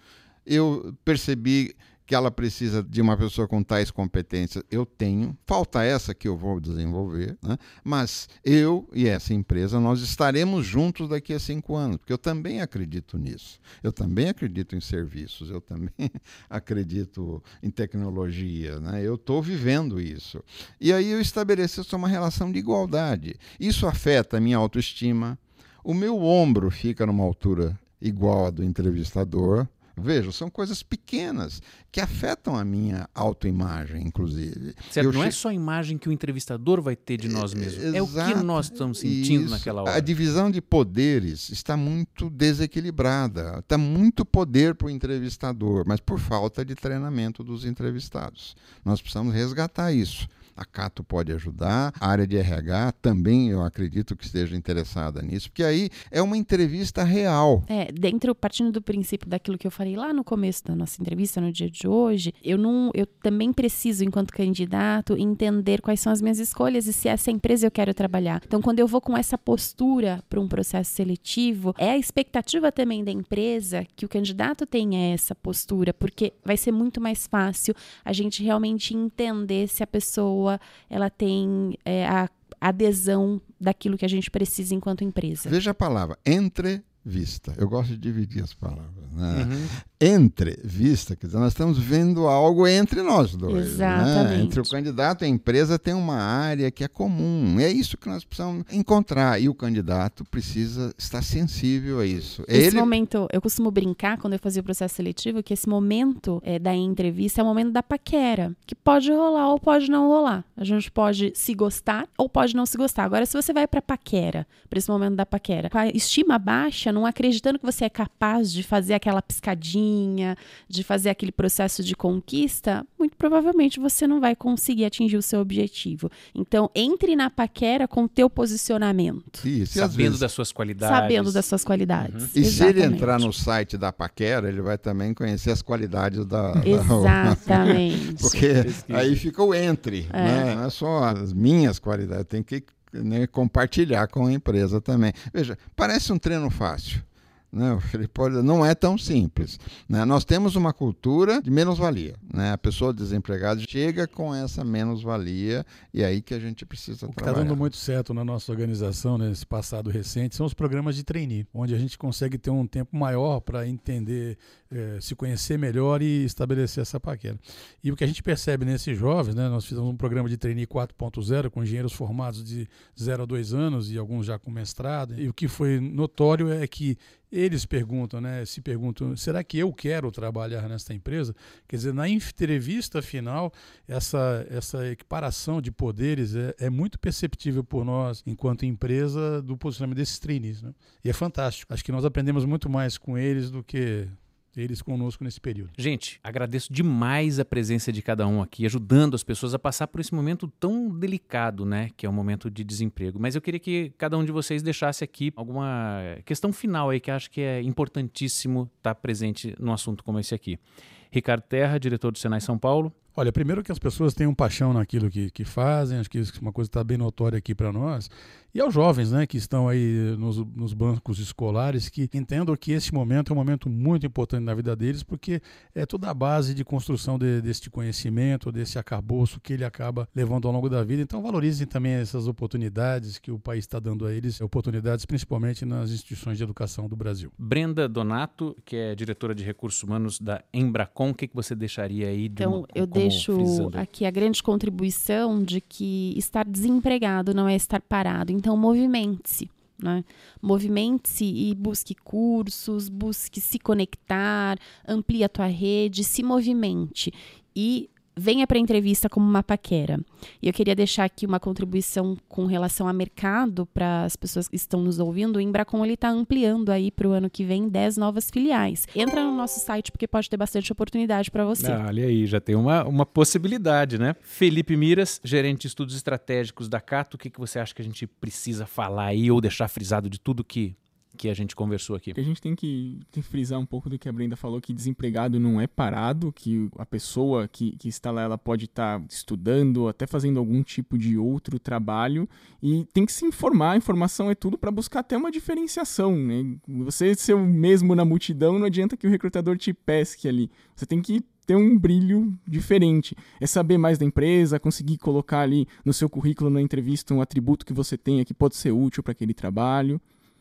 eu percebi que ela precisa de uma pessoa com tais competências, eu tenho. Falta essa que eu vou desenvolver, né? mas eu e essa empresa, nós estaremos juntos daqui a cinco anos, porque eu também acredito nisso. Eu também acredito em serviços, eu também acredito em tecnologia, né? eu estou vivendo isso. E aí eu estabeleço uma relação de igualdade. Isso afeta a minha autoestima, o meu ombro fica numa altura igual à do entrevistador, Veja, são coisas pequenas que afetam a minha autoimagem, inclusive. Certo, não che... é só a imagem que o entrevistador vai ter de nós mesmos, é, é o que nós estamos sentindo Isso. naquela hora. A divisão de poderes está muito desequilibrada. Está muito poder para o entrevistador, mas por falta de treinamento dos entrevistados. Nós precisamos resgatar isso. A Cato pode ajudar, a área de RH também eu acredito que esteja interessada nisso, porque aí é uma entrevista real. É, dentro, partindo do princípio daquilo que eu falei lá no começo da nossa entrevista, no dia de hoje, eu não, eu também preciso, enquanto candidato, entender quais são as minhas escolhas e se essa empresa eu quero trabalhar. Então, quando eu vou com essa postura para um processo seletivo, é a expectativa também da empresa que o candidato tenha essa postura, porque vai ser muito mais fácil a gente realmente entender se a pessoa ela tem é, a adesão daquilo que a gente precisa enquanto empresa. Veja a palavra vista. Eu gosto de dividir as palavras. Né? Uhum. Entre vista, quer dizer, nós estamos vendo algo entre nós dois. Né? Exatamente. Né? Entre o candidato e a empresa tem uma área que é comum. É isso que nós precisamos encontrar. E o candidato precisa estar sensível a isso. Esse Ele... momento, eu costumo brincar quando eu fazia o processo seletivo que esse momento é, da entrevista é o momento da paquera, que pode rolar ou pode não rolar. A gente pode se gostar ou pode não se gostar. Agora, se você vai para paquera, para esse momento da paquera, com a estima baixa, não acreditando que você é capaz de fazer aquela piscadinha, de fazer aquele processo de conquista, muito provavelmente você não vai conseguir atingir o seu objetivo. Então, entre na paquera com o teu posicionamento. Isso, sabendo vezes... das suas qualidades. Sabendo das suas qualidades. Uhum. E Exatamente. se ele entrar no site da paquera, ele vai também conhecer as qualidades da... Exatamente. Da... Porque aí fica o entre, é. né? Não é só as minhas qualidades, tem que né, compartilhar com a empresa também. Veja, parece um treino fácil. Né? Pode, não é tão simples. Né? Nós temos uma cultura de menos-valia. Né? A pessoa desempregada chega com essa menos-valia e é aí que a gente precisa o que trabalhar. Está dando muito certo na nossa organização, nesse né, passado recente, são os programas de trainee, onde a gente consegue ter um tempo maior para entender, eh, se conhecer melhor e estabelecer essa paquera. E o que a gente percebe nesses jovens, né, nós fizemos um programa de trainee 4.0 com engenheiros formados de 0 a 2 anos e alguns já com mestrado, e o que foi notório é que eles perguntam, né? Se perguntam, será que eu quero trabalhar nesta empresa? Quer dizer, na entrevista final, essa, essa equiparação de poderes é, é muito perceptível por nós, enquanto empresa, do posicionamento desses trainees. Né? E é fantástico. Acho que nós aprendemos muito mais com eles do que eles conosco nesse período. Gente, agradeço demais a presença de cada um aqui, ajudando as pessoas a passar por esse momento tão delicado, né, que é o momento de desemprego. Mas eu queria que cada um de vocês deixasse aqui alguma questão final aí que acho que é importantíssimo estar presente num assunto como esse aqui. Ricardo Terra, diretor do Senai São Paulo. Olha, primeiro que as pessoas tenham paixão naquilo que, que fazem, acho que isso é uma coisa que está bem notória aqui para nós. E aos jovens né, que estão aí nos, nos, bancos escolares, que entendam que esse momento é um momento muito importante na vida deles, porque é toda a base de construção de, deste conhecimento, desse acabouço que ele acaba levando ao longo da vida. Então valorizem também essas oportunidades que o país está dando a eles, oportunidades principalmente nas instituições de educação do Brasil. Brenda Donato, que é diretora de recursos humanos da Embracon, o que, que você deixaria aí de Então, uma, eu deixo aqui a grande contribuição de que estar desempregado não é estar parado. Então, então, movimente-se. Né? Movimente-se e busque cursos, busque se conectar, amplie a tua rede, se movimente. E venha para a entrevista como uma paquera. E eu queria deixar aqui uma contribuição com relação a mercado para as pessoas que estão nos ouvindo. O Embracon está ampliando aí para o ano que vem 10 novas filiais. Entra no nosso site porque pode ter bastante oportunidade para você. Ah, olha aí, já tem uma, uma possibilidade, né? Felipe Miras, gerente de estudos estratégicos da Cato, o que, que você acha que a gente precisa falar aí ou deixar frisado de tudo que que a gente conversou aqui. A gente tem que, que, frisar um pouco do que a Brenda falou, que desempregado não é parado, que a pessoa que, que está lá, ela pode estar tá estudando, até fazendo algum tipo de outro trabalho, e tem que se informar, a informação é tudo para buscar até uma diferenciação, né? Você ser o mesmo na multidão, não adianta que o recrutador te pesque ali. Você tem que ter um brilho diferente. É saber mais da empresa, conseguir colocar ali no seu currículo, na entrevista, um atributo que você tenha que pode ser útil para aquele trabalho.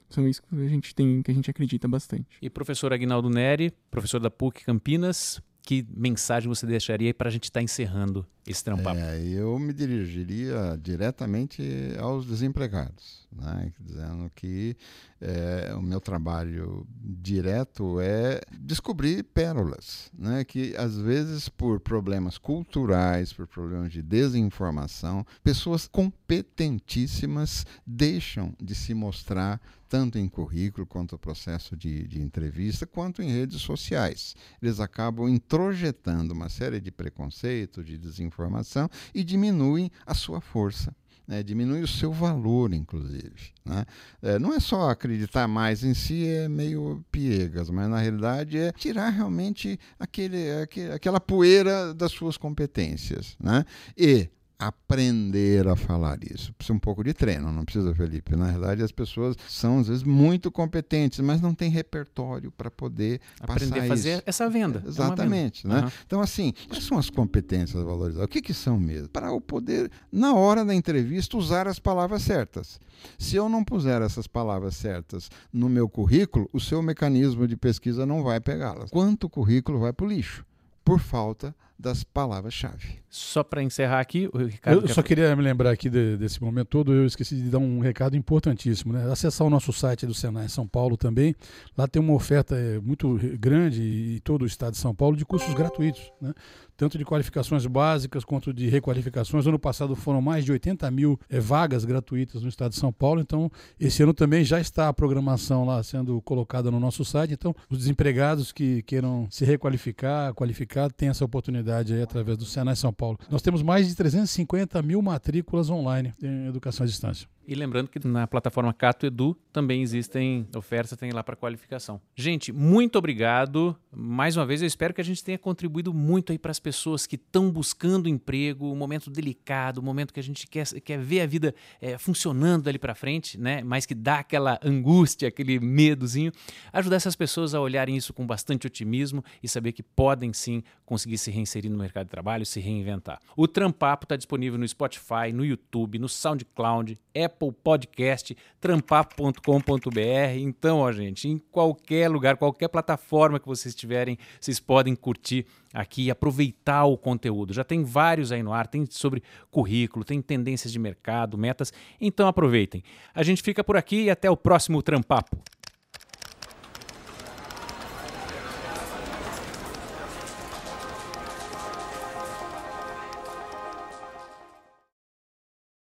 São isso que a gente tem, que a gente acredita bastante. E professor Agnaldo Neri, professor da PUC Campinas, que mensagem você deixaria para a gente estar tá encerrando esse trampapo? É, eu me dirigiria diretamente aos desempregados, né, dizendo que é, o meu trabalho direto é descobrir pérolas, né, que às vezes por problemas culturais, por problemas de desinformação, pessoas competentíssimas deixam de se mostrar tanto em currículo quanto processo de, de entrevista, quanto em redes sociais. Eles acabam introjetando uma série de preconceitos, de desinformação e diminuem a sua força. Né, diminui o seu valor, inclusive. Né? É, não é só acreditar mais em si, é meio piegas, mas na realidade é tirar realmente aquele, aquele, aquela poeira das suas competências. Né? E aprender a falar isso. Precisa um pouco de treino, não precisa, Felipe. Na verdade, as pessoas são às vezes muito competentes, mas não têm repertório para poder aprender a fazer isso. essa venda. É Exatamente, venda. né? Uhum. Então, assim, quais são as competências valorizadas? O que, que são mesmo? Para eu poder, na hora da entrevista, usar as palavras certas. Se eu não puser essas palavras certas no meu currículo, o seu mecanismo de pesquisa não vai pegá-las. Quanto currículo vai para o lixo? Por falta das palavras-chave. Só para encerrar aqui, o Ricardo. Eu só queria me lembrar aqui de, desse momento todo, eu esqueci de dar um recado importantíssimo. Né? Acessar o nosso site do Senai São Paulo também. Lá tem uma oferta é, muito grande e todo o estado de São Paulo de cursos gratuitos. Né? Tanto de qualificações básicas quanto de requalificações. Ano passado foram mais de 80 mil é, vagas gratuitas no estado de São Paulo. Então, esse ano também já está a programação lá sendo colocada no nosso site. Então, os desempregados que queiram se requalificar, qualificar, têm essa oportunidade aí através do Senai São Paulo. Nós temos mais de 350 mil matrículas online em educação à distância. E lembrando que na plataforma Cato Edu também existem ofertas, tem lá para qualificação. Gente, muito obrigado. Mais uma vez, eu espero que a gente tenha contribuído muito aí para as pessoas que estão buscando emprego, um momento delicado, um momento que a gente quer, quer ver a vida é, funcionando dali para frente, né? Mas que dá aquela angústia, aquele medozinho. Ajudar essas pessoas a olharem isso com bastante otimismo e saber que podem sim conseguir se reinserir no mercado de trabalho, se reinventar. O Trampapo está disponível no Spotify, no YouTube, no SoundCloud, Apple Apple Podcast, trampapo.com.br. Então, ó, gente, em qualquer lugar, qualquer plataforma que vocês tiverem, vocês podem curtir aqui e aproveitar o conteúdo. Já tem vários aí no ar, tem sobre currículo, tem tendências de mercado, metas. Então aproveitem. A gente fica por aqui e até o próximo Trampapo.